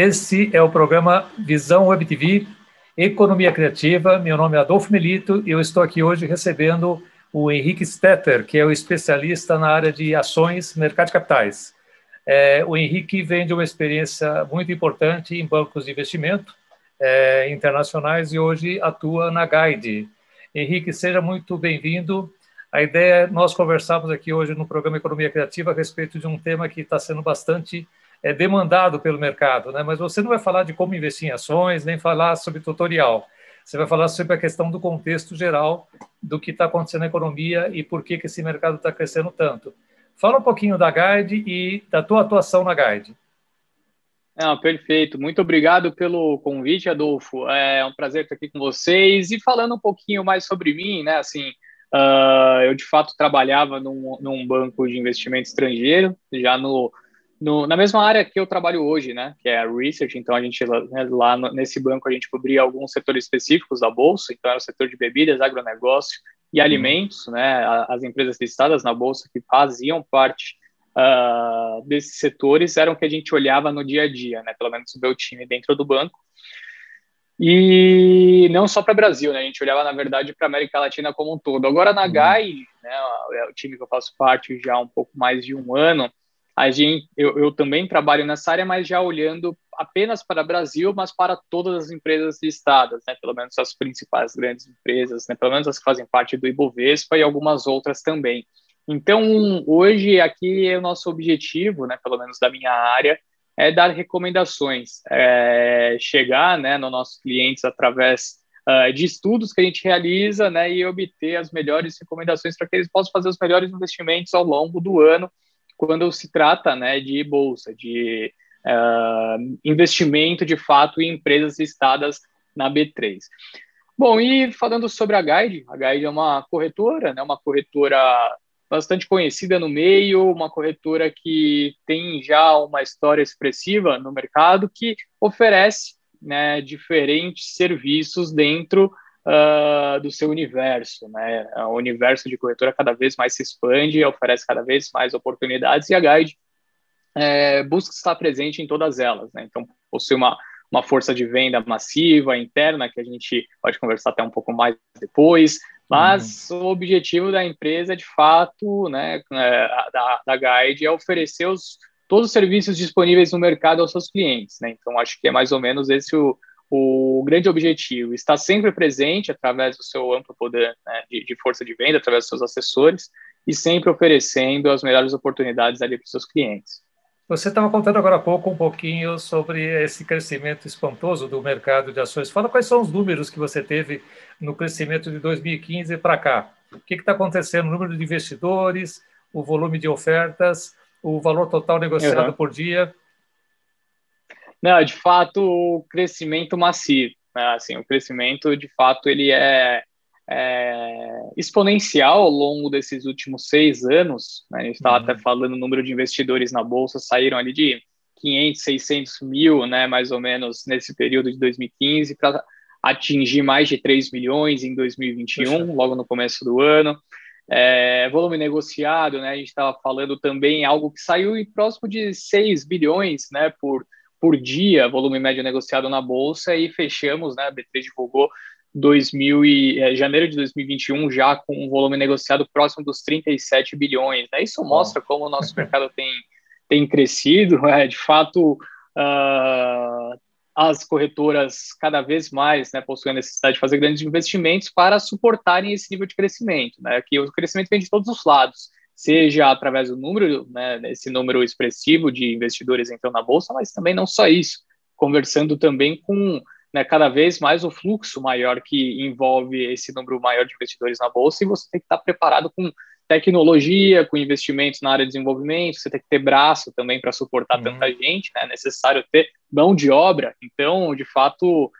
Esse é o programa Visão Web TV, Economia Criativa. Meu nome é Adolfo Melito e eu estou aqui hoje recebendo o Henrique Stetter, que é o especialista na área de ações, mercado de capitais. É, o Henrique vem de uma experiência muito importante em bancos de investimento é, internacionais e hoje atua na Guide. Henrique, seja muito bem-vindo. A ideia é nós conversarmos aqui hoje no programa Economia Criativa a respeito de um tema que está sendo bastante é, demandado pelo mercado, né? mas você não vai falar de como investir em ações, nem falar sobre tutorial. Você vai falar sobre a questão do contexto geral do que está acontecendo na economia e por que, que esse mercado está crescendo tanto. Fala um pouquinho da Guide e da tua atuação na Guide. Perfeito. Muito obrigado pelo convite, Adolfo. É um prazer estar aqui com vocês e falando um pouquinho mais sobre mim, né? Assim, uh, eu de fato trabalhava num, num, banco de investimento estrangeiro, já no, no, na mesma área que eu trabalho hoje, né? Que é a research. Então a gente né, lá nesse banco a gente cobria alguns setores específicos da bolsa. Então era o setor de bebidas, agronegócio e alimentos, né? As empresas listadas na bolsa que faziam parte uh, desses setores eram que a gente olhava no dia a dia, né? Pelo menos o meu time dentro do banco. E não só para o Brasil, né? A gente olhava, na verdade, para a América Latina como um todo. Agora, na uhum. GAI, né, é o time que eu faço parte já há um pouco mais de um ano, a gente, eu, eu também trabalho nessa área, mas já olhando apenas para o Brasil, mas para todas as empresas listadas, né? Pelo menos as principais grandes empresas, né? Pelo menos as que fazem parte do Ibovespa e algumas outras também. Então, hoje, aqui é o nosso objetivo, né, pelo menos da minha área, é dar recomendações, é chegar né, nos nossos clientes através uh, de estudos que a gente realiza né, e obter as melhores recomendações para que eles possam fazer os melhores investimentos ao longo do ano, quando se trata né, de bolsa, de uh, investimento de fato em empresas listadas na B3. Bom, e falando sobre a Guide, a Guide é uma corretora, né, uma corretora bastante conhecida no meio, uma corretora que tem já uma história expressiva no mercado, que oferece né, diferentes serviços dentro uh, do seu universo. Né? O universo de corretora cada vez mais se expande, oferece cada vez mais oportunidades e a Guide é, busca estar presente em todas elas. Né? Então, possui uma, uma força de venda massiva, interna, que a gente pode conversar até um pouco mais depois, mas uhum. o objetivo da empresa, de fato, né, é, da, da Guide, é oferecer os, todos os serviços disponíveis no mercado aos seus clientes. Né? Então, acho que é mais ou menos esse o, o grande objetivo. Estar sempre presente através do seu amplo poder né, de, de, força de venda, através dos seus assessores, e sempre oferecendo as melhores oportunidades ali para os seus clientes. Você estava contando agora há pouco um pouquinho sobre esse crescimento espantoso do mercado de ações. Fala quais são os números que você teve no crescimento de 2015 para cá. O que está acontecendo? O número de investidores, o volume de ofertas, o valor total negociado uhum. por dia? Não, de fato, o crescimento massivo. Né? Assim, o crescimento, de fato, ele é é, exponencial ao longo desses últimos seis anos. Né? A gente estava uhum. até falando o número de investidores na bolsa saíram ali de 500, 600 mil, né, mais ou menos nesse período de 2015 para atingir mais de 3 milhões em 2021, logo no começo do ano. É, volume negociado, né, a gente estava falando também algo que saiu próximo de 6 bilhões né, por, por dia, volume médio negociado na bolsa, e fechamos, né, a B3 divulgou 2000 e, é, janeiro de 2021 já com um volume negociado próximo dos 37 bilhões. Né? Isso mostra como o nosso mercado tem, tem crescido. É, de fato, uh, as corretoras cada vez mais né, possuem a necessidade de fazer grandes investimentos para suportarem esse nível de crescimento. Né? Que o crescimento vem de todos os lados, seja através do número, né, esse número expressivo de investidores entrando na bolsa, mas também não só isso, conversando também com né, cada vez mais o fluxo maior que envolve esse número maior de investidores na bolsa e você tem que estar preparado com tecnologia, com investimentos na área de desenvolvimento, você tem que ter braço também para suportar uhum. tanta gente, né? é necessário ter mão de obra. Então, de fato,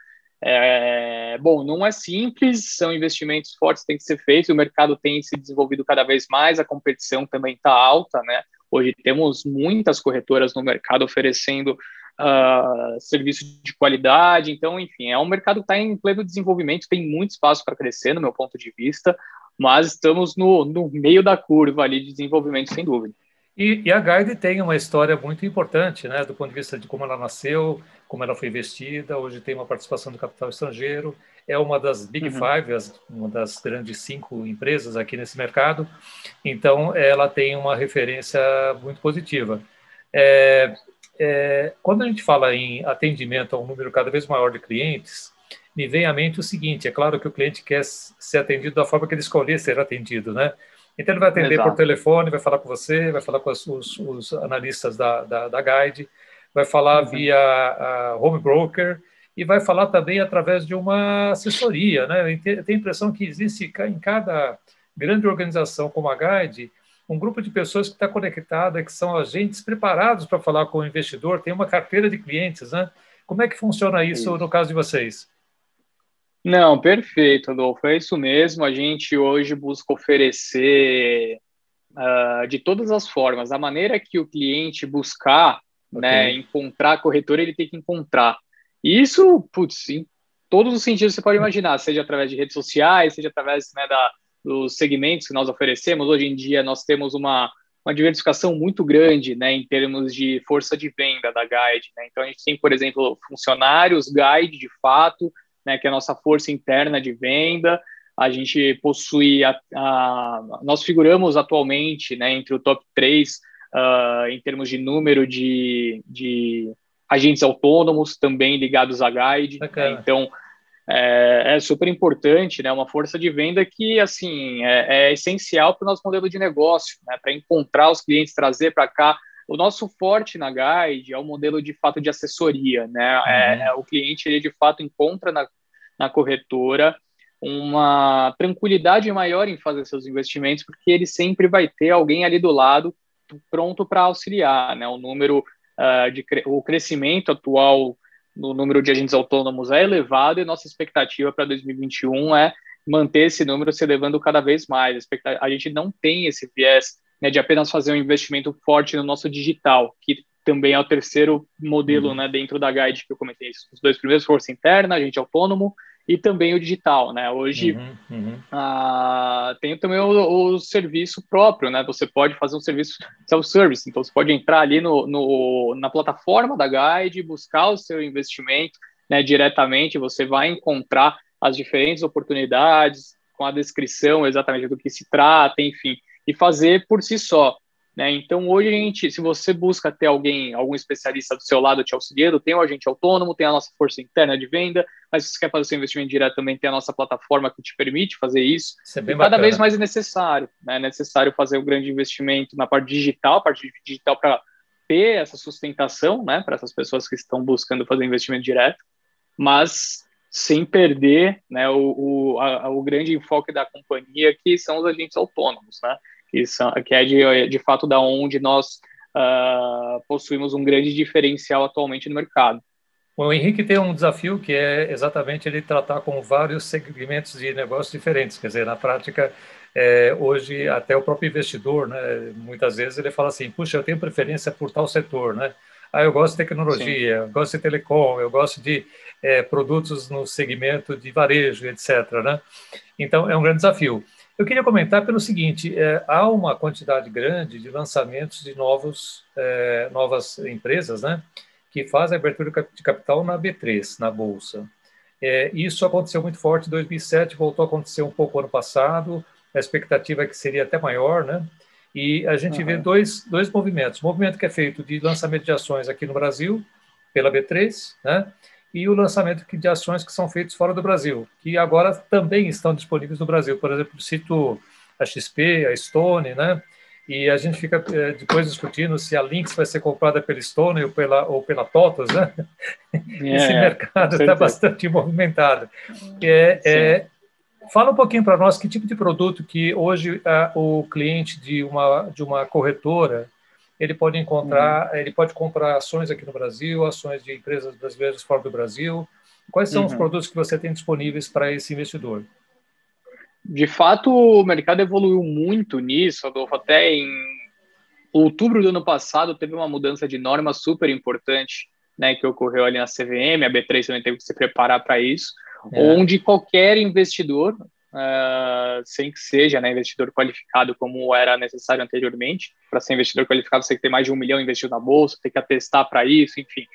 é, bom, não é simples, são investimentos fortes que têm que ser feitos, o mercado tem se desenvolvido cada vez mais, a competição também está alta, né? Hoje temos muitas corretoras no mercado oferecendo uh, serviço de qualidade. Então, enfim, é um mercado que está em pleno desenvolvimento, tem muito espaço para crescer, no meu ponto de vista, mas estamos no, no meio da curva ali de desenvolvimento, sem dúvida. E, e, a Guide tem uma história muito importante, né, do ponto de vista de como ela nasceu, como ela foi investida, hoje tem uma participação do capital estrangeiro, é uma das Big uhum. Five, uma das grandes cinco empresas aqui nesse mercado, então ela tem uma referência muito positiva. É, é, quando a gente fala em atendimento a um número cada vez maior de clientes, me vem à mente o seguinte: é claro que o cliente quer ser atendido da forma que ele escolher ser atendido, né? Então ele vai atender Exato. por telefone, vai falar com você, vai falar com os, os analistas da, da, da Guide, vai falar uhum. via home broker e vai falar também através de uma assessoria. Né? Eu tenho a impressão que existe em cada grande organização como a Guide um grupo de pessoas que está conectada, que são agentes preparados para falar com o investidor, tem uma carteira de clientes. Né? Como é que funciona isso, no caso de vocês? Não, perfeito, Adolfo. É isso mesmo. A gente hoje busca oferecer uh, de todas as formas. A maneira que o cliente buscar Okay. Né, encontrar a corretora, ele tem que encontrar. E isso, putz, em todos os sentidos você pode imaginar, seja através de redes sociais, seja através né, da, dos segmentos que nós oferecemos. Hoje em dia nós temos uma, uma diversificação muito grande né, em termos de força de venda da Guide. Né? Então a gente tem, por exemplo, funcionários Guide de fato, né, que é a nossa força interna de venda. A gente possui, a, a, nós figuramos atualmente né, entre o top 3 uh, em termos de número de, de agentes autônomos também ligados à Guide. Né? Então, é, é, super importante, né? Uma força de venda que, assim, é, é essencial para o nosso modelo de negócio, né? Para encontrar os clientes, trazer para cá. O nosso forte na Guide é o modelo de fato de assessoria, né? É, uhum. É, o cliente, ele de fato encontra na, na corretora uma tranquilidade maior em fazer seus investimentos, porque ele sempre vai ter alguém ali do lado pronto para auxiliar, né? O número uh, de o crescimento atual no número de agentes autônomos é elevado e nossa expectativa para 2021 é manter esse número se elevando cada vez mais. A gente não tem esse viés né, de apenas fazer um investimento forte no nosso digital, que também é o terceiro modelo uhum. né, dentro da guide que eu comentei. Os dois primeiros, força interna, agente autônomo, e também o digital, né? Hoje uhum, uhum. Ah, tem também o, o, serviço próprio, né? Você pode fazer um serviço self-service, então você pode entrar ali no, no, na plataforma da Guide, buscar o seu investimento né, diretamente, você vai encontrar as diferentes oportunidades com a descrição exatamente do que se trata, enfim, e fazer por si só. Né? Então, hoje a gente, se você busca ter alguém, algum especialista do seu lado te auxiliando, tem o agente autônomo, tem a nossa força interna de venda, mas se você quer fazer seu investimento direto, também tem a nossa plataforma que te permite fazer isso. isso é cada vez mais é necessário, né? É necessário fazer um grande investimento na parte digital, parte digital para ter essa sustentação, né, para essas pessoas que estão buscando fazer investimento direto, mas sem perder, né, o, o, a, o grande enfoque da companhia, que são os agentes autônomos, né? Que, são, que é de, de fato da onde nós uh, possuímos um grande diferencial atualmente no mercado. O Henrique tem um desafio que é exatamente ele tratar com vários segmentos de negócios diferentes. Quer dizer, na prática, é, hoje até o próprio investidor, né, muitas vezes ele fala assim, puxa, eu tenho preferência por tal setor, né? Ah, eu gosto de tecnologia, eu gosto de telecom, eu gosto de é, produtos no segmento de varejo, etc. Né? Então, é um grande desafio. Eu queria comentar pelo seguinte: é, há uma quantidade grande de lançamentos de novos, é, novas empresas, né, que fazem abertura de capital na B3, na bolsa. É, isso aconteceu muito forte em 2007, voltou a acontecer um pouco ano passado. A expectativa é que seria até maior, né? E a gente uhum. vê dois, dois movimentos: o movimento que é feito de lançamento de ações aqui no Brasil pela B3, né? E o lançamento de ações que são feitas fora do Brasil, que agora também estão disponíveis no Brasil. Por exemplo, cito a XP, a Stone, né? E a gente fica é, depois discutindo se a Lynx vai ser comprada pela Stone ou pela, ou pela TOTOS, né? É, Esse mercado está bastante movimentado. É, é, fala um pouquinho para nós que tipo de produto que hoje o cliente de uma, de uma corretora ele pode encontrar, uhum. ele pode comprar ações aqui no Brasil, ações de empresas brasileiras fora do Brasil. Quais são uhum. os produtos que você tem disponíveis para esse investidor? De fato, o mercado evoluiu muito nisso, Adolfo. Até em outubro do ano passado teve uma mudança de norma super importante, né, que ocorreu ali na CVM. A B3 também teve que se preparar para isso, é. onde qualquer investidor, uh, sem que seja né, investidor qualificado como era necessário anteriormente. Para ser investidor qualificado, você tem que ter mais de um milhão investido na bolsa, tem que atestar para isso, enfim.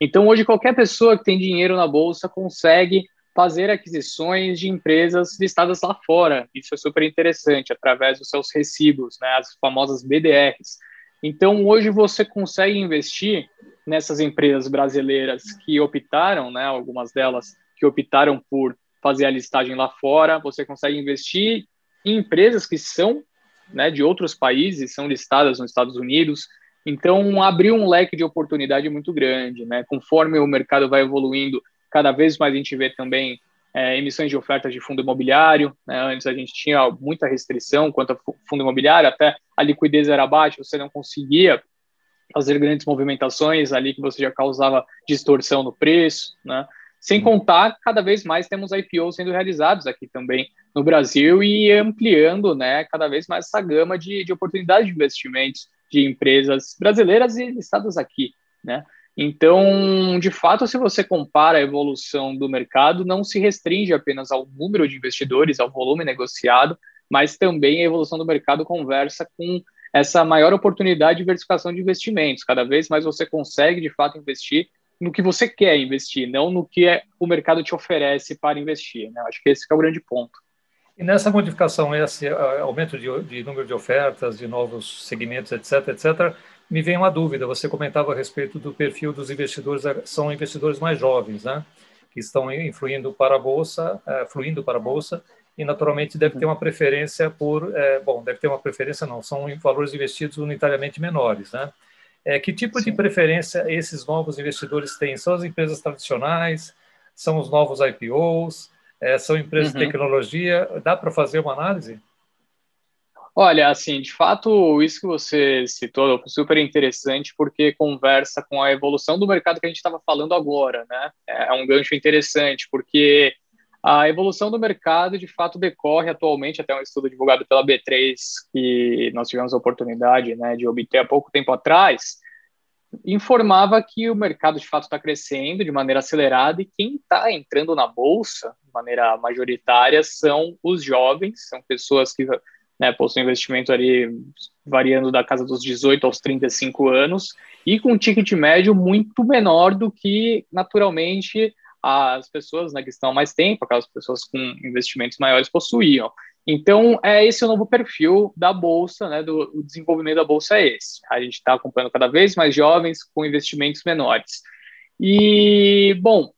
Então, hoje, qualquer pessoa que tem dinheiro na bolsa consegue fazer aquisições de empresas listadas lá fora. Isso é super interessante, através dos seus recibos, né, as famosas BDRs. Então, hoje você consegue investir nessas empresas brasileiras que optaram, né, algumas delas que optaram por fazer a listagem lá fora, você consegue investir em empresas que são né, de outros países, são listadas nos Estados Unidos. Então, abriu um leque de oportunidade muito grande. Né? Conforme o mercado vai evoluindo, cada vez mais a gente vê também é, emissões de ofertas de fundo imobiliário. Né? Antes a gente tinha muita restrição quanto a fundo imobiliário, até a liquidez era baixa, você não conseguia fazer grandes movimentações ali que você já causava distorção no preço. Né? Sem contar, cada vez mais temos IPOs sendo realizados aqui também no Brasil e ampliando né, cada vez mais essa gama de, de oportunidades de investimentos de empresas brasileiras e listadas aqui. Né? Então, de fato, se você compara a evolução do mercado, não se restringe apenas ao número de investidores, ao volume negociado, mas também a evolução do mercado conversa com essa maior oportunidade de diversificação de investimentos. Cada vez mais você consegue, de fato, investir no que você quer investir, não no que é, o mercado te oferece para investir. Né? Acho que esse que é o grande ponto. E nessa modificação, esse aumento de, de, número de ofertas, de novos segmentos, etc., etc., me vem uma dúvida. Você comentava a respeito do perfil dos investidores, são investidores mais jovens, né? Que estão influindo para a bolsa, é, fluindo para a bolsa, e naturalmente deve ter uma preferência por, é, bom, deve ter uma preferência não, são valores investidos unitariamente menores, né? É, que tipo Sim. de preferência esses novos investidores têm? São as empresas tradicionais? São os novos IPOs? É, são empresas uhum. de tecnologia? Dá para fazer uma análise? Olha, assim, de fato, isso que você citou é super interessante porque conversa com a evolução do mercado que a gente estava falando agora, né? É um gancho interessante, porque a evolução do mercado, de fato, decorre atualmente, até um estudo divulgado pela B3, que nós tivemos a oportunidade né, de obter há pouco tempo atrás, informava que o mercado, de fato, está crescendo de maneira acelerada e quem está entrando na bolsa, de maneira majoritária, são os jovens, são pessoas que né, possuem investimento ali variando da casa dos 18 aos 35 anos e com um ticket médio muito menor do que, naturalmente, as pessoas né, que estão há mais tempo, aquelas pessoas com investimentos maiores possuíam. Então, é esse o novo perfil da Bolsa, né, do desenvolvimento da Bolsa é esse. A gente está acompanhando cada vez mais jovens com investimentos menores. E, bom,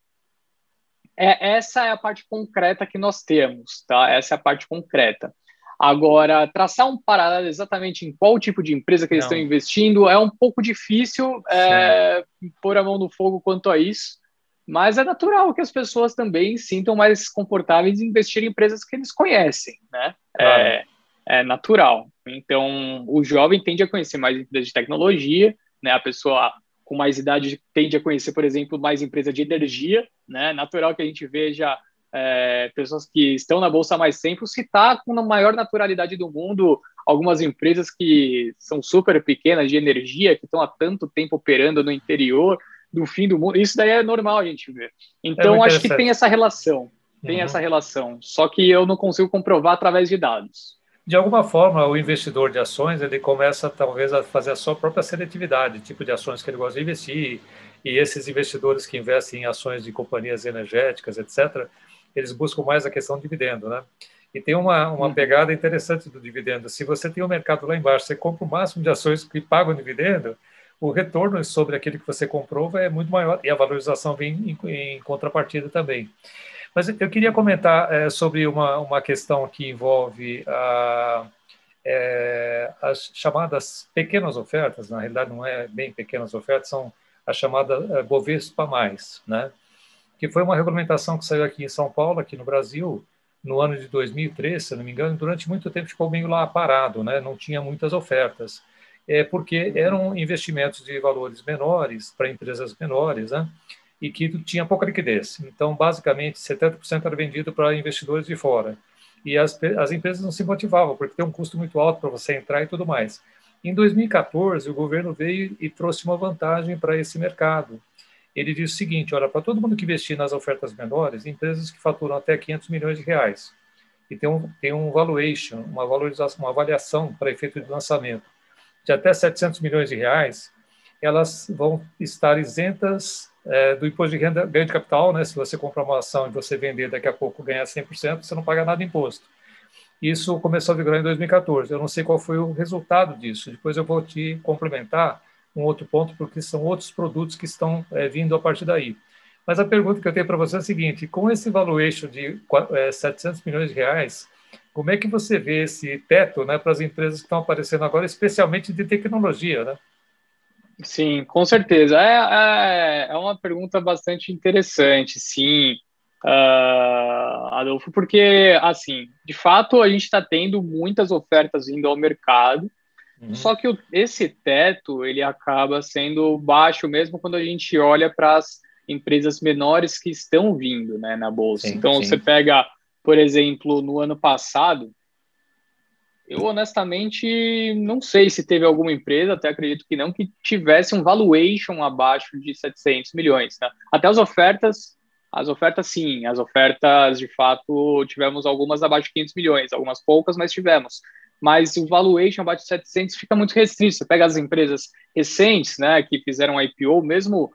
é, essa é a parte concreta que nós temos, tá? Essa é a parte concreta. Agora, traçar um paralelo exatamente em qual tipo de empresa que eles Não. estão investindo é um pouco difícil é, pôr a mão no fogo quanto a isso, mas é natural que as pessoas também sintam mais confortáveis em investir em empresas que eles conhecem, né? Claro. É, é natural. Então, o jovem tende a conhecer mais empresas de tecnologia, né? A pessoa com mais idade tende a conhecer, por exemplo, mais empresas de energia, né? Natural que a gente veja é, pessoas que estão na bolsa há mais tempo citar com a maior naturalidade do mundo algumas empresas que são super pequenas de energia, que estão há tanto tempo operando no interior, do fim do mundo. Isso daí é normal a gente ver. Então, é acho que tem essa relação. Tem uhum. essa relação. Só que eu não consigo comprovar através de dados. De alguma forma, o investidor de ações ele começa talvez a fazer a sua própria seletividade, tipo de ações que ele gosta de investir. E esses investidores que investem em ações de companhias energéticas, etc., eles buscam mais a questão do dividendo, né? E tem uma, uma uhum. pegada interessante do dividendo. Se você tem o um mercado lá embaixo, você compra o máximo de ações que pagam dividendo, o retorno sobre aquele que você comprou é muito maior e a valorização vem em, em contrapartida também. Mas eu queria comentar é, sobre uma, uma questão que envolve a, é, as chamadas pequenas ofertas, na realidade não é bem pequenas ofertas, são a chamada é, Bovespa+, né? que foi uma regulamentação que saiu aqui em São Paulo, aqui no Brasil, no ano de 2003, se não me engano, durante muito tempo ficou meio lá parado, né? não tinha muitas ofertas é porque eram investimentos de valores menores para empresas menores, né? E que tinha pouca liquidez. Então, basicamente, 70% era vendido para investidores de fora. E as, as empresas não se motivavam, porque tem um custo muito alto para você entrar e tudo mais. Em 2014, o governo veio e trouxe uma vantagem para esse mercado. Ele disse o seguinte: olha, para todo mundo que investir nas ofertas menores, empresas que faturam até 500 milhões de reais, e tem um, tem um valuation, uma valorização, uma avaliação para efeito de lançamento de até 700 milhões de reais, elas vão estar isentas é, do imposto de renda, ganho de capital, né? Se você comprar uma ação e você vender daqui a pouco ganhar 100%, você não paga nada de imposto. Isso começou a vigorar em 2014. Eu não sei qual foi o resultado disso. Depois eu vou te complementar um outro ponto, porque são outros produtos que estão é, vindo a partir daí. Mas a pergunta que eu tenho para você é a seguinte: com esse valuation de é, 700 milhões de reais, como é que você vê esse teto né, para as empresas que estão aparecendo agora, especialmente de tecnologia? Né? Sim, com certeza. É, é, é uma pergunta bastante interessante, sim, uh, Adolfo, porque, assim, de fato, a gente está tendo muitas ofertas vindo ao mercado, uhum. só que o, esse teto, ele acaba sendo baixo mesmo quando a gente olha para as empresas menores que estão vindo né, na Bolsa. Sim, então, sim. você pega, por exemplo, no ano passado, eu honestamente não sei se teve alguma empresa, até acredito que não, que tivesse um valuation abaixo de 700 milhões. Né? Até as ofertas, as ofertas sim, as ofertas de fato tivemos algumas abaixo de 500 milhões, algumas poucas, mas tivemos. Mas o valuation abaixo de 700 fica muito restrito. Você pega as empresas recentes, né, que fizeram IPO, mesmo,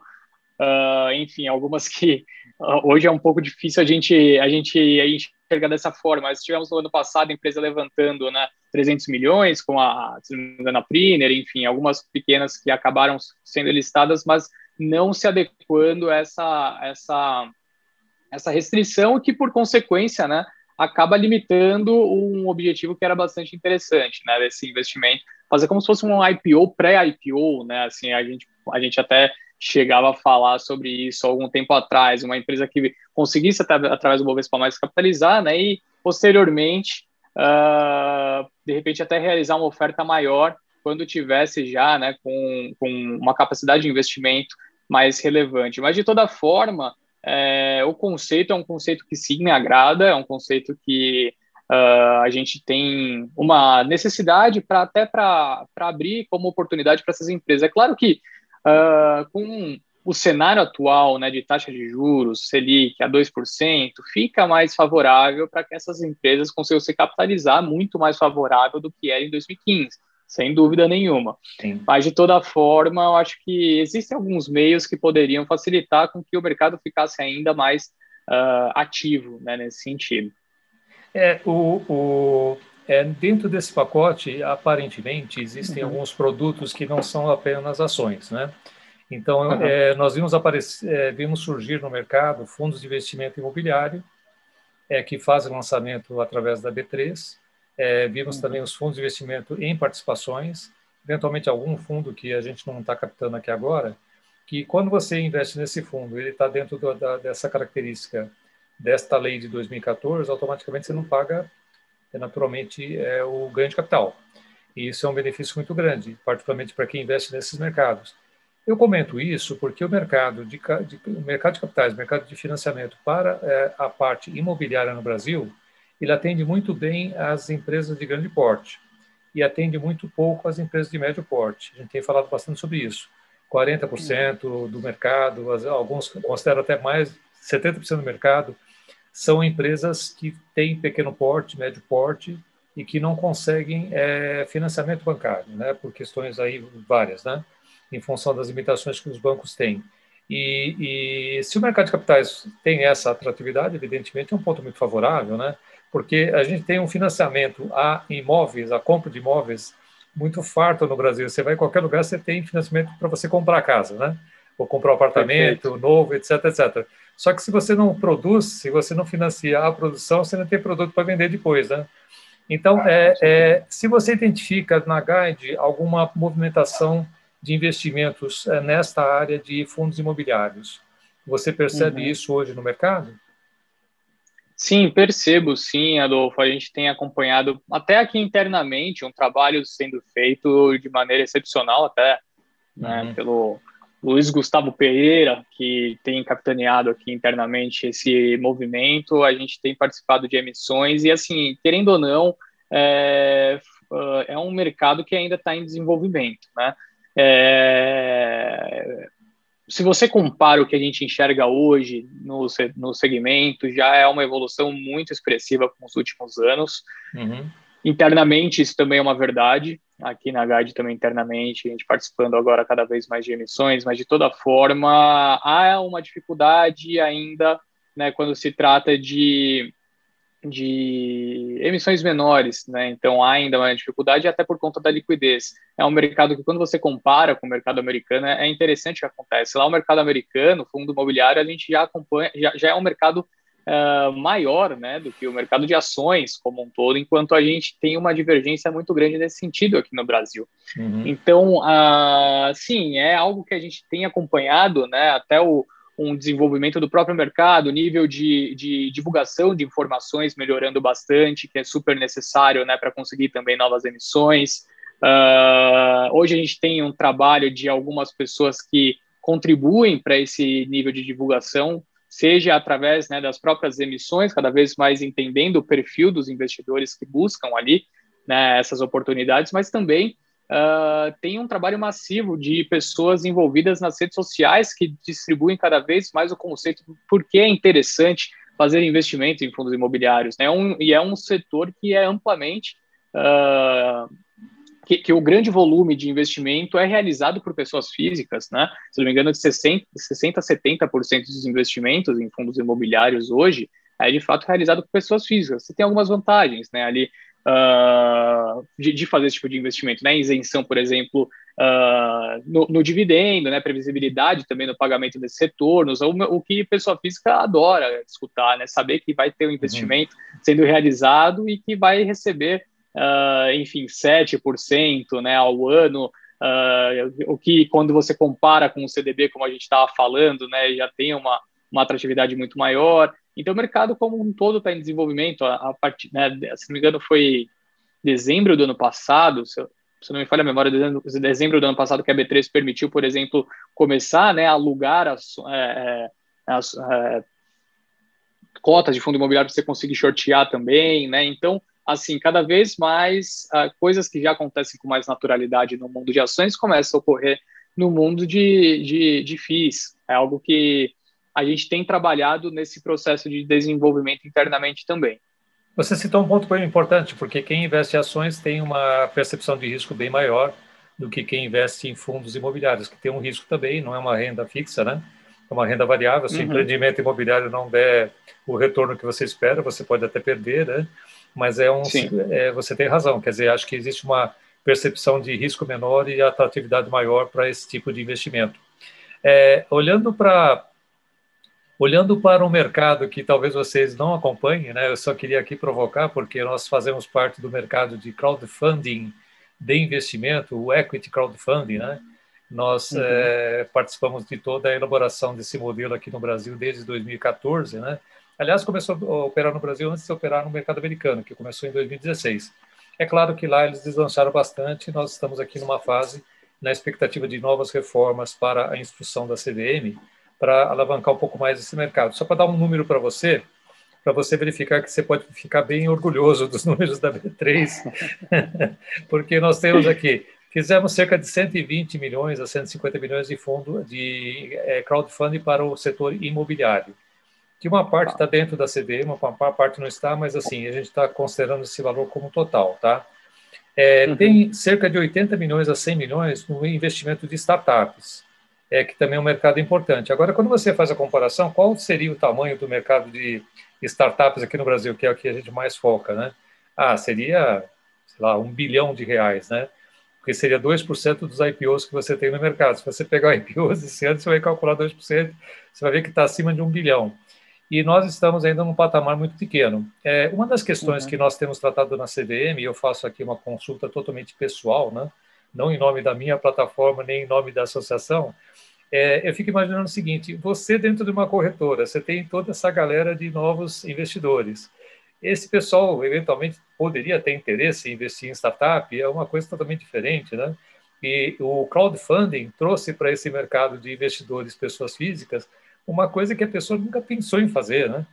uh, enfim, algumas que uh, hoje é um pouco difícil a gente a gente enxergar dessa forma. Mas tivemos no ano passado a empresa levantando né, 300 milhões com a, se não me engano, a Priner, enfim, algumas pequenas que acabaram sendo listadas, mas não se adequando a essa, essa, essa restrição que, por consequência, né, acaba limitando um objetivo que era bastante interessante, né, desse investimento, fazer como se fosse um IPO pré-IPO, né, assim, a gente, a gente até chegava a falar sobre isso algum tempo atrás, uma empresa que conseguisse, através do Bovespa mais capitalizar, né, e posteriormente, uh, de repente, até realizar uma oferta maior quando tivesse já, né, com, com uma capacidade de investimento mais relevante. Mas, de toda forma, é, o conceito é um conceito que sim me agrada, é um conceito que uh, a gente tem uma necessidade para até para abrir como oportunidade para essas empresas. É claro que Uh, com o cenário atual né, de taxa de juros, Selic a 2%, fica mais favorável para que essas empresas consigam se capitalizar muito mais favorável do que era em 2015, sem dúvida nenhuma. Sim. Mas, de toda forma, eu acho que existem alguns meios que poderiam facilitar com que o mercado ficasse ainda mais uh, ativo né, nesse sentido. É, o, o, é, dentro desse pacote, aparentemente, existem uhum. alguns produtos que não são apenas ações, né? Então, uhum. é, nós vimos, aparecer, é, vimos surgir no mercado fundos de investimento imobiliário é, que fazem lançamento através da B3. É, vimos uhum. também os fundos de investimento em participações, eventualmente algum fundo que a gente não está captando aqui agora, que quando você investe nesse fundo, ele está dentro do, da, dessa característica desta lei de 2014, automaticamente você não paga naturalmente é o ganho de capital. E isso é um benefício muito grande, particularmente para quem investe nesses mercados. Eu comento isso porque o mercado de, de o mercado de capitais, mercado de financiamento para é, a parte imobiliária no Brasil, ele atende muito bem as empresas de grande porte e atende muito pouco as empresas de médio porte. A gente tem falado bastante sobre isso. 40% do mercado, alguns consideram até mais, 70% do mercado são empresas que têm pequeno porte, médio porte e que não conseguem é, financiamento bancário, né, por questões aí várias, né, em função das limitações que os bancos têm. E, e se o mercado de capitais tem essa atratividade, evidentemente é um ponto muito favorável, né, porque a gente tem um financiamento a imóveis, a compra de imóveis muito farto no Brasil. Você vai em qualquer lugar, você tem financiamento para você comprar casa, né? Ou comprar um apartamento Perfeito. novo, etc, etc. Só que se você não produz, se você não financia a produção, você não tem produto para vender depois, né? Então, ah, é, é, se você identifica na Guide alguma movimentação de investimentos é, nesta área de fundos imobiliários, você percebe uhum. isso hoje no mercado? Sim, percebo, sim, Adolfo. A gente tem acompanhado até aqui internamente um trabalho sendo feito de maneira excepcional, até né, uhum. pelo Luiz Gustavo Pereira, que tem capitaneado aqui internamente esse movimento, a gente tem participado de emissões e, assim, querendo ou não, é, é um mercado que ainda está em desenvolvimento, né? É, se você compara o que a gente enxerga hoje no, no segmento, já é uma evolução muito expressiva com os últimos anos. Uhum. Internamente, isso também é uma verdade. Aqui na GAD também internamente, a gente participando agora cada vez mais de emissões, mas de toda forma há uma dificuldade ainda né, quando se trata de, de emissões menores, né? Então há ainda uma dificuldade até por conta da liquidez. É um mercado que quando você compara com o mercado americano é interessante o que acontece. Lá o mercado americano, fundo imobiliário, a gente já acompanha, já, já é um mercado uh, maior né, do que o mercado de ações como um todo, enquanto a gente tem uma divergência muito grande nesse sentido aqui no Brasil. Uhum. Então, uh, sim, é algo que a gente tem acompanhado, né, até o um desenvolvimento do próprio mercado, nível de, de divulgação de informações melhorando bastante, que é super necessário né, para conseguir também novas emissões. Uh, hoje a gente tem um trabalho de algumas pessoas que contribuem para esse nível de divulgação, seja através né, das próprias emissões, cada vez mais entendendo o perfil dos investidores que buscam ali né, essas oportunidades, mas também uh, tem um trabalho massivo de pessoas envolvidas nas redes sociais que distribuem cada vez mais o conceito do porquê é interessante fazer investimento em fundos imobiliários. Né? Um, e é um setor que é amplamente uh, que, que, o grande volume de investimento é realizado por pessoas físicas, né? Se não me engano, de 60, 60 a 70% dos investimentos em fundos imobiliários hoje é de fato realizado por pessoas físicas. Você tem algumas vantagens, né? Ali uh, de, de, fazer esse tipo de investimento, né? Isenção, por exemplo, uh, no, no, dividendo, né? Previsibilidade também no pagamento desses retornos, o, o que pessoa física adora escutar, né? Saber que vai ter um uhum. investimento uhum. sendo realizado e que vai receber uh, enfim, 7% né, ao ano, uh, o que quando você compara com o CDB, como a gente estava falando, né, já tem uma, uma atratividade muito maior. Então, o mercado como um todo está em desenvolvimento. A, a part, né, se não me engano, foi dezembro do ano passado, se, eu, se não me falha a memória, dezembro, dezembro do ano passado que a B3 permitiu, por exemplo, começar né, a alugar as, é, é as é, cotas de fundo imobiliário para você conseguir shortear também, né? Então, assim, cada vez mais uh, coisas que já acontecem com mais naturalidade no mundo de ações começam a ocorrer no mundo de, de, de FIIs. É algo que a gente tem trabalhado nesse processo de desenvolvimento internamente também. Você citou um ponto bem importante, porque quem investe em ações tem uma percepção de risco bem maior do que quem investe em fundos imobiliários, que tem um risco também, não é uma renda fixa, né? É uma renda variável. Se uhum. o empreendimento imobiliário não der o retorno que você espera, você pode até perder, né? Mas é um, é, você tem razão, quer dizer, acho que existe uma percepção de risco menor e atratividade maior para esse tipo de investimento. É, olhando para olhando para um mercado que talvez vocês não acompanhem, né? Eu só queria aqui provocar porque nós fazemos parte do mercado de crowdfunding de investimento, o equity crowdfunding, né? Nós uhum. é, participamos de toda a elaboração desse modelo aqui no Brasil desde 2014, né? Aliás, começou a operar no Brasil antes de operar no mercado americano, que começou em 2016. É claro que lá eles deslancharam bastante, nós estamos aqui numa fase na expectativa de novas reformas para a instrução da CVM, para alavancar um pouco mais esse mercado. Só para dar um número para você, para você verificar que você pode ficar bem orgulhoso dos números da B3, porque nós temos aqui, fizemos cerca de 120 milhões a 150 milhões de fundo de é, crowdfunding para o setor imobiliário que uma parte está dentro da CDE, uma parte não está, mas assim, a gente está considerando esse valor como total, tá? É, uhum. Tem cerca de 80 milhões a 100 milhões no investimento de startups, é, que também é um mercado importante. Agora, quando você faz a comparação, qual seria o tamanho do mercado de startups aqui no Brasil, que é o que a gente mais foca, né? Ah, seria, sei lá, um bilhão de reais, né? Porque seria 2% dos IPOs que você tem no mercado. Se você pegar IPOs esse ano, você vai calcular 2%, você vai ver que está acima de um bilhão e nós estamos ainda num patamar muito pequeno. É, uma das questões uhum. que nós temos tratado na CVM, e eu faço aqui uma consulta totalmente pessoal, né? não em nome da minha plataforma, nem em nome da associação, é, eu fico imaginando o seguinte: você, dentro de uma corretora, você tem toda essa galera de novos investidores. Esse pessoal, eventualmente, poderia ter interesse em investir em startup, é uma coisa totalmente diferente, né? E o crowdfunding trouxe para esse mercado de investidores, pessoas físicas, uma coisa que a pessoa nunca pensou em fazer, né?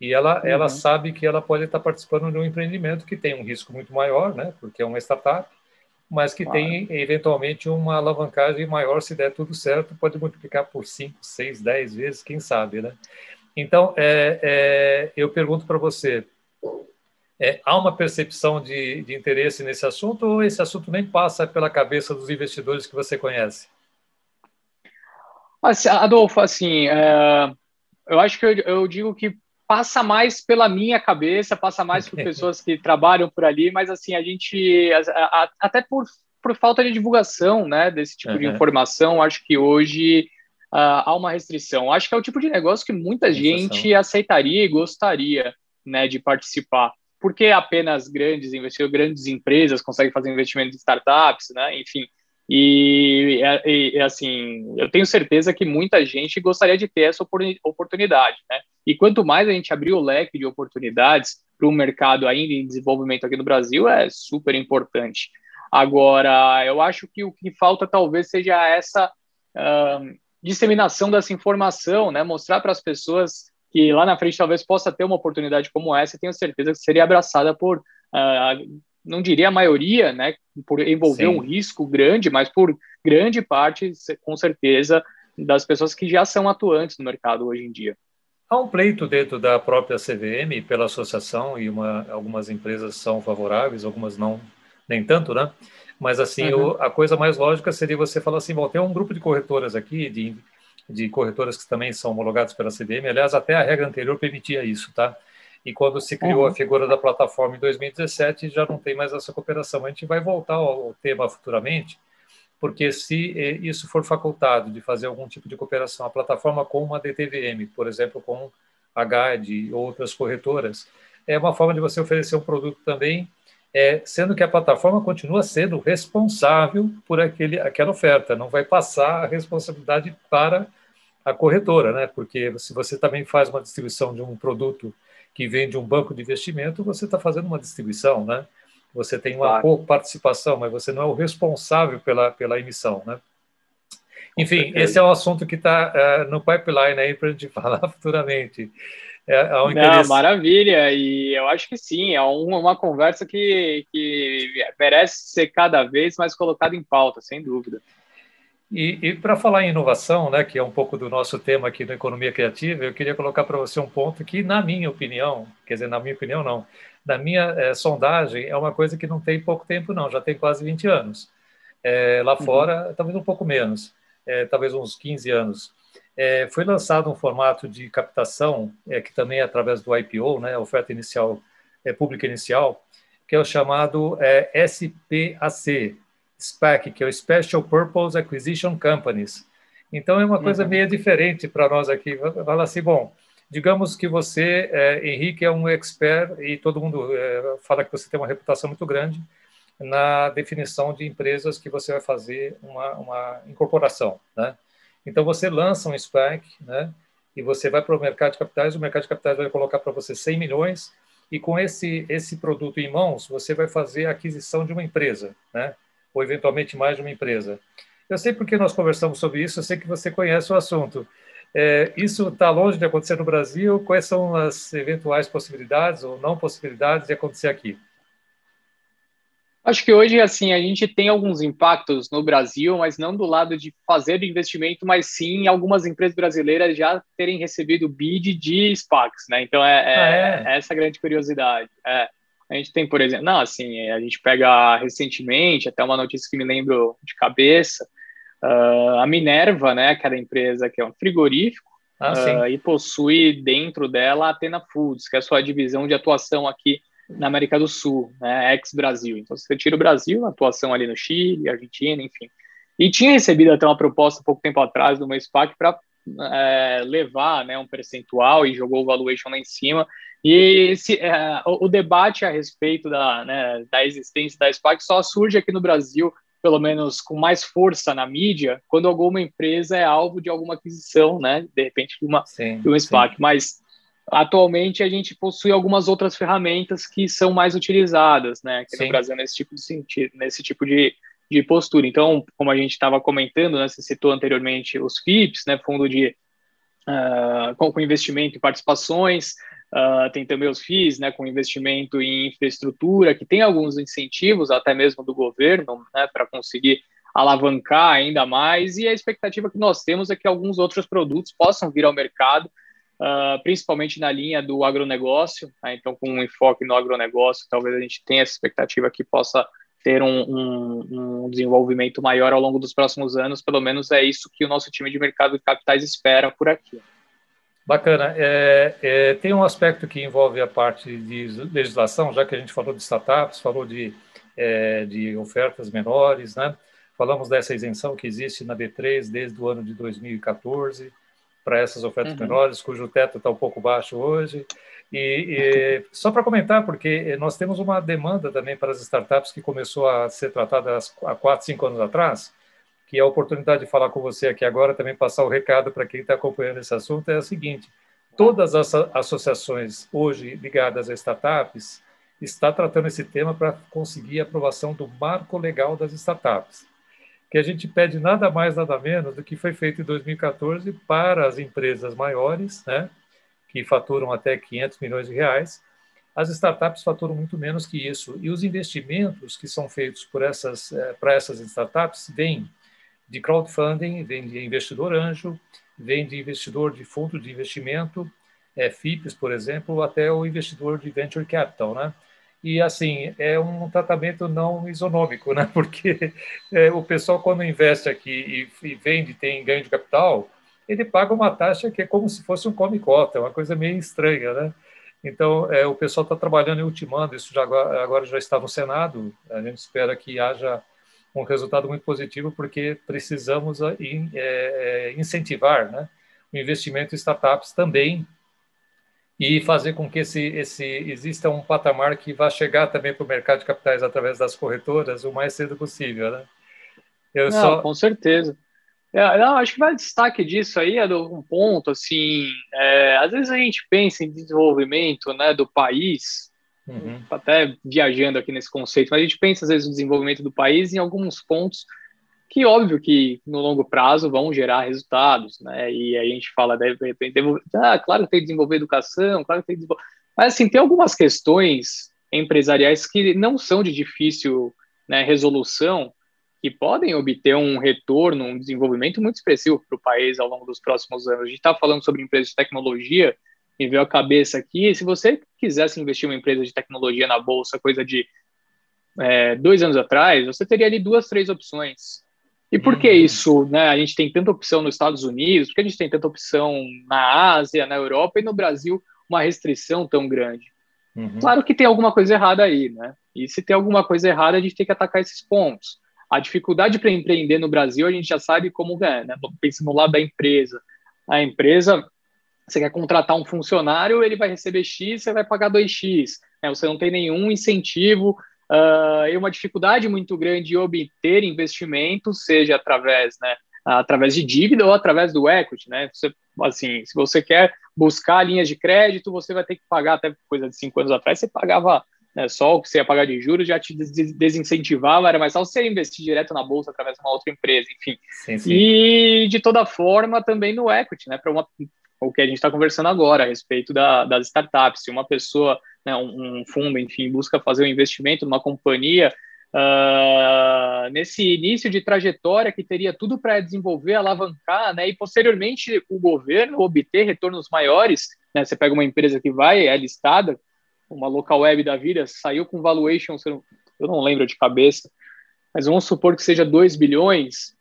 E ela, uhum. ela sabe que ela pode estar participando de um empreendimento que tem um risco muito maior, né? Porque é uma startup, mas que claro. tem eventualmente uma alavancagem maior se der tudo certo, pode multiplicar por 5, 6, 10 vezes, quem sabe, né? Então, é, é, eu pergunto para você, É, há uma percepção de, de, interesse nesse assunto ou esse assunto nem passa pela cabeça dos investidores que você conhece? Adolfo, assim, é, eu acho que eu, eu, digo que passa mais pela minha cabeça, passa mais por pessoas que trabalham por ali, mas assim, a gente, a, a, até por, por falta de divulgação, né, desse tipo uhum. de informação, acho que hoje uh, há uma restrição. Acho que é o tipo de negócio que muita gente aceitaria e gostaria, né, de participar. Porque apenas grandes investidores, grandes empresas conseguem fazer investimento em startups, né, enfim, e, e, assim, eu tenho certeza que muita gente gostaria de ter essa oportunidade, né? E quanto mais a gente abrir o leque de oportunidades para um mercado ainda em desenvolvimento aqui no Brasil, é super importante. Agora, eu acho que o que falta talvez seja essa uh, disseminação dessa informação, né? Mostrar para as pessoas que lá na frente talvez possa ter uma oportunidade como essa, tenho certeza que seria abraçada por uh, não diria a maioria, né, por envolver Sim. um risco grande, mas por grande parte, com certeza, das pessoas que já são atuantes no mercado hoje em dia. Há um pleito dentro da própria CVM pela associação e uma, algumas empresas são favoráveis, algumas não, nem tanto, né? Mas assim, uhum. o, a coisa mais lógica seria você falar assim, bom, tem um grupo de corretoras aqui, de, de corretoras que também são homologadas pela CVM, aliás, até a regra anterior permitia isso, tá? E quando se criou uhum. a figura da plataforma em 2017, já não tem mais essa cooperação. A gente vai voltar ao tema futuramente, porque se eh, isso for facultado de fazer algum tipo de cooperação, a plataforma com uma DTVM, por exemplo, com a GAD e outras corretoras, é uma forma de você oferecer um produto também, é, sendo que a plataforma continua sendo responsável por aquele, aquela oferta, não vai passar a responsabilidade para a corretora, né? Porque se você também faz uma distribuição de um produto que vem de um banco de investimento, você está fazendo uma distribuição, né? Você tem uma claro. participação, mas você não é o responsável pela, pela emissão, né? Enfim, esse é um assunto que está uh, eh, no pipeline aí para a gente falar futuramente. É, é um. Não, maravilha, e eu acho que sim, é uma, uma conversa que, que merece ser cada vez mais colocada em pauta, sem dúvida. E, e para falar em inovação, né, que é um pouco do nosso tema aqui na Economia Criativa, eu queria colocar para você um ponto que, na minha opinião, quer dizer, na minha opinião não, na minha é, sondagem, é uma coisa que não tem pouco tempo não, já tem quase 20 anos. É, lá uhum. fora, talvez um pouco menos, é, talvez uns 15 anos. foi lançado um formato de captação, que também é através do IPO, né, oferta inicial, pública inicial, que é o chamado SPAC, SPAC, que é o Special Purpose Acquisition Companies. Então é uma coisa uhum. meio diferente para nós aqui. Fala assim, bom, digamos que você, é, Henrique, é um expert e todo mundo é, fala que você tem uma reputação muito grande na definição de empresas que você vai fazer uma, uma incorporação, né? Então você lança um SPAC, né? E você vai para o mercado de capitais, o mercado de capitais vai colocar para você 100 milhões e com esse esse produto em mãos você vai fazer a aquisição de uma empresa, né? Ou eventualmente mais de uma empresa. Eu sei porque nós conversamos sobre isso, eu sei que você conhece o assunto. É, isso está longe de acontecer no Brasil? Quais são as eventuais possibilidades ou não possibilidades de acontecer aqui? Acho que hoje, assim, a gente tem alguns impactos no Brasil, mas não do lado de fazer o investimento, mas sim algumas empresas brasileiras já terem recebido bid de SPACs, né? Então, é, é, ah, é? essa grande curiosidade. É. A gente tem, por exemplo, não, assim, a gente pega recentemente, até uma notícia que me lembro de cabeça, uh, a Minerva, né, aquela empresa que é um frigorífico, ah, uh, e possui dentro dela a Atena Foods, que é a sua divisão de atuação aqui na América do Sul, né, ex-Brasil. Então, você tira o Brasil, atuação ali no Chile, Argentina, enfim. E tinha recebido até uma proposta pouco tempo atrás do SPAC para é, levar né, um percentual e jogou o valuation lá em cima. E esse, é, o, o, debate a respeito da, né, da existência da SPAC só surge aqui no Brasil, pelo menos com mais força na mídia, quando alguma empresa é alvo de alguma aquisição, né, de repente de uma, sim, de uma SPAC. Sim. Mas atualmente a gente possui algumas outras ferramentas que são mais utilizadas, né, aqui sim. no Brasil nesse tipo de sentido, nesse tipo de, de postura. Então, como a gente estava comentando, né, você citou anteriormente os FIPS, né, fundo de uh, com, com investimento em participações, Uh, tem também os FIIs, né, com investimento em infraestrutura, que tem alguns incentivos, até mesmo do governo, né, para conseguir alavancar ainda mais, e a expectativa que nós temos é que alguns outros produtos possam vir ao mercado uh, principalmente na linha do agronegócio, né? então com um enfoque no agronegócio, talvez a gente tenha essa expectativa que possa ter um, um, um, desenvolvimento maior ao longo dos próximos anos, pelo menos é isso que o nosso time de mercado de capitais espera por aqui. Bacana. É, é, tem um aspecto que envolve a parte de legislação, já que a gente falou de startups, falou de, é, de ofertas menores, né? Falamos dessa isenção que existe na B3 desde o ano de 2014 para essas ofertas uhum. menores, cujo teto está um pouco baixo hoje. E, e só para comentar, porque nós temos uma demanda também para as startups que começou a ser tratada há quatro, cinco anos atrás, que a oportunidade de falar com você aqui agora, também passar o recado para quem está acompanhando esse assunto, é a seguinte, todas as associações hoje ligadas a startups está tratando esse tema para conseguir a aprovação do marco legal das startups que a gente pede nada mais, nada menos do que foi feito em 2014 para as empresas maiores, né, que faturam até 500 milhões de reais. As startups faturam muito menos que isso. E os investimentos que são feitos por essas, eh, para essas startups vêm de crowdfunding, vêm de investidor anjo, vêm de investidor de fundo de investimento, é, FIPs, por exemplo, até o investidor de venture capital, né? E assim é um tratamento não isonômico, né? Porque é, o pessoal quando investe aqui e, e, vende tem ganho de capital, ele paga uma taxa que é como se fosse um come cota, uma coisa meio estranha, né? Então é, o pessoal está trabalhando e ultimando isso já agora, agora já está no Senado. A gente espera que haja um resultado muito positivo porque precisamos in, é, é, incentivar, né? O investimento em startups também e fazer com que esse, esse exista um patamar que vá chegar também para o mercado de capitais através das corretoras o mais cedo possível, né? Eu não, só... Com certeza. É, não, acho que vai destaque disso aí é um ponto assim. É, às vezes a gente pensa em desenvolvimento, né, do país, uhum. até viajando aqui nesse conceito, mas a gente pensa às vezes no desenvolvimento do país em alguns pontos que óbvio que no longo prazo vão gerar resultados, né? E a gente fala, de repente, ah, claro que tem que desenvolver educação, claro que tem que desenvolver... Mas, assim, tem algumas questões empresariais que não são de difícil né, resolução, que podem obter um retorno, um desenvolvimento muito expressivo para o país ao longo dos próximos anos. A gente está falando sobre empresas de tecnologia, me veio a cabeça aqui, se você quisesse investir em uma empresa de tecnologia na Bolsa, coisa de é, dois anos atrás, você teria ali duas, três opções. E por que uhum. isso, né? A gente tem tanta opção nos Estados Unidos, por que a gente tem tanta opção na Ásia, na Europa e no Brasil uma restrição tão grande? Uhum. Claro que tem alguma coisa errada aí, né? E se tem alguma coisa errada, a gente tem que atacar esses pontos. A dificuldade para empreender no Brasil, a gente já sabe como é, né? Pensa no lado da empresa. A empresa, você quer contratar um funcionário, ele vai receber X, você vai pagar 2X. Né? Você não tem nenhum incentivo uh, e uma dificuldade muito grande de obter investimentos, seja através, né, através de dívida ou através do equity, né? Você, assim, se você quer buscar linhas de crédito, você vai ter que pagar até coisa de cinco anos atrás, você pagava né, só o que você ia pagar de juros, já te desincentivava, era mais fácil você investir direto na bolsa através de uma outra empresa, enfim. Sim, sim. E de toda forma também no equity, né? Para uma o que a gente está conversando agora a respeito da, das startups. Se uma pessoa, né, um, fundo, enfim, busca fazer um investimento numa companhia, uh, nesse início de trajetória que teria tudo para desenvolver, alavancar, né, e posteriormente o governo obter retornos maiores, né, você pega uma empresa que vai, é listada, uma local web da vida, saiu com valuation, eu não lembro de cabeça, mas vamos supor que seja 2 bilhões,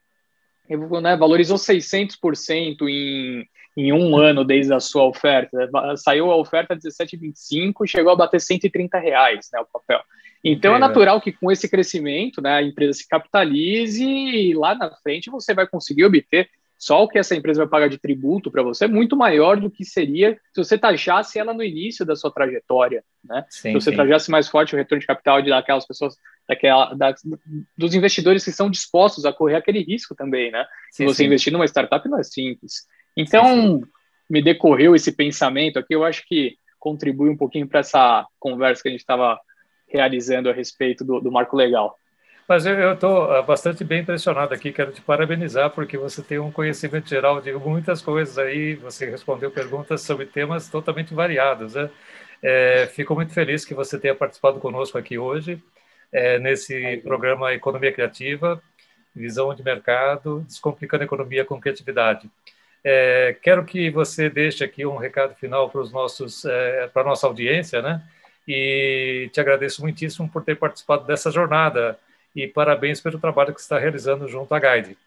né, valorizou 600% em em um ano desde a sua oferta. Saiu a oferta 17,25 e chegou a bater 130 reais né, o papel. Então é, é natural que com esse crescimento né, a empresa se capitalize e lá na frente você vai conseguir obter só o que essa empresa vai pagar de tributo para você é muito maior do que seria se você taxasse ela no início da sua trajetória, né? Sim, se você sim. taxasse mais forte o retorno de capital de daquelas pessoas, daquela, da, dos investidores que estão dispostos a correr aquele risco também, né? Sim, se você investir numa startup não é simples. Então, sim, sim. me decorreu esse pensamento aqui, eu acho que contribui um pouquinho para essa conversa que a gente estava realizando a respeito do, do marco legal. Mas eu estou ah, bastante bem impressionado aqui, quero te parabenizar, porque você tem um conhecimento geral de muitas coisas aí, você respondeu perguntas sobre temas totalmente variados. Né? É, fico muito feliz que você tenha participado conosco aqui hoje, é, nesse programa Economia Criativa, Visão de Mercado, Descomplicando a Economia com Criatividade. É, quero que você deixe aqui um recado final para os nossos, é, para a nossa audiência, né? E te agradeço muitíssimo por ter participado dessa jornada e parabéns pelo trabalho que está realizando junto à Guide.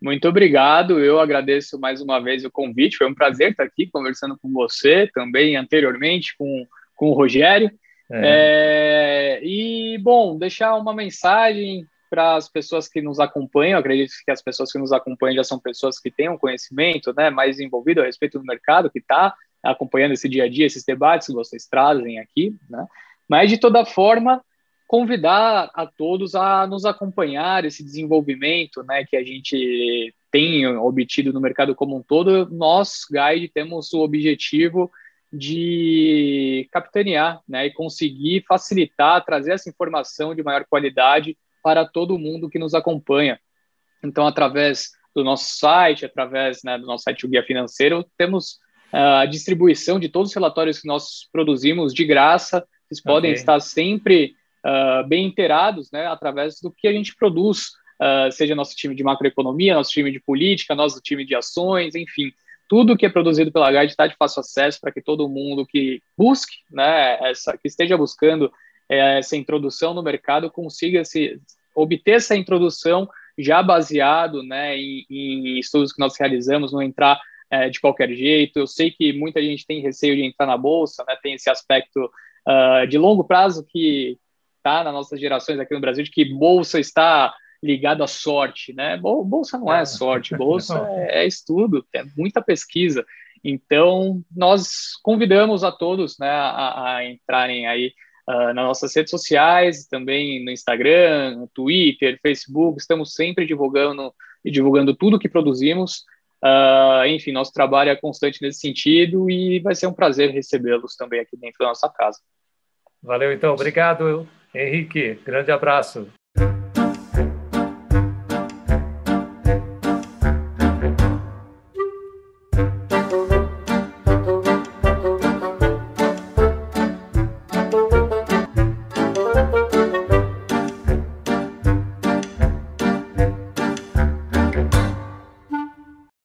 Muito obrigado, eu agradeço mais uma vez o convite, foi um prazer estar aqui conversando com você, também anteriormente com, com o Rogério. É. É, e, bom, deixar uma mensagem para as pessoas que nos acompanham, acredito que as pessoas que nos acompanham já são pessoas que têm um conhecimento né, mais envolvido a respeito do mercado, que está acompanhando esse dia a dia, esses debates que vocês trazem aqui, né? Mas, de toda forma, convidar a todos a nos acompanhar esse desenvolvimento né, que a gente tem obtido no mercado como um todo. Nós, Guide, temos o objetivo de capitanear né, e conseguir facilitar, trazer essa informação de maior qualidade para todo mundo que nos acompanha. Então, através do nosso site, através né, do nosso site o Guia Financeiro, temos ah, a distribuição de todos os relatórios que nós produzimos de graça. Vocês podem okay. estar sempre uh, bem inteirados né, através do que a gente produz, uh, seja nosso time de macroeconomia, nosso time de política, nosso time de ações, enfim. Tudo que é produzido pela Guide está de fácil acesso para que todo mundo que busque, né, essa, que esteja buscando eh, essa introdução no mercado consiga se, obter essa introdução já baseado né, em, em estudos que nós realizamos, não entrar é, de qualquer jeito. Eu sei que muita gente tem receio de entrar na bolsa, né, tem esse aspecto uh, de longo prazo que está nas nossas gerações aqui no Brasil, de que bolsa está ligado à sorte, né? Bolsa não é, é. sorte, bolsa é, é estudo, é muita pesquisa. Então, nós convidamos a todos né, a, a entrarem aí uh, nas nossas redes sociais, também no Instagram, no Twitter, Facebook, estamos sempre divulgando e divulgando tudo que produzimos. Uh, enfim, nosso trabalho é constante nesse sentido e vai ser um prazer recebê-los também aqui dentro da nossa casa. Valeu, então. Obrigado, Henrique. Grande abraço.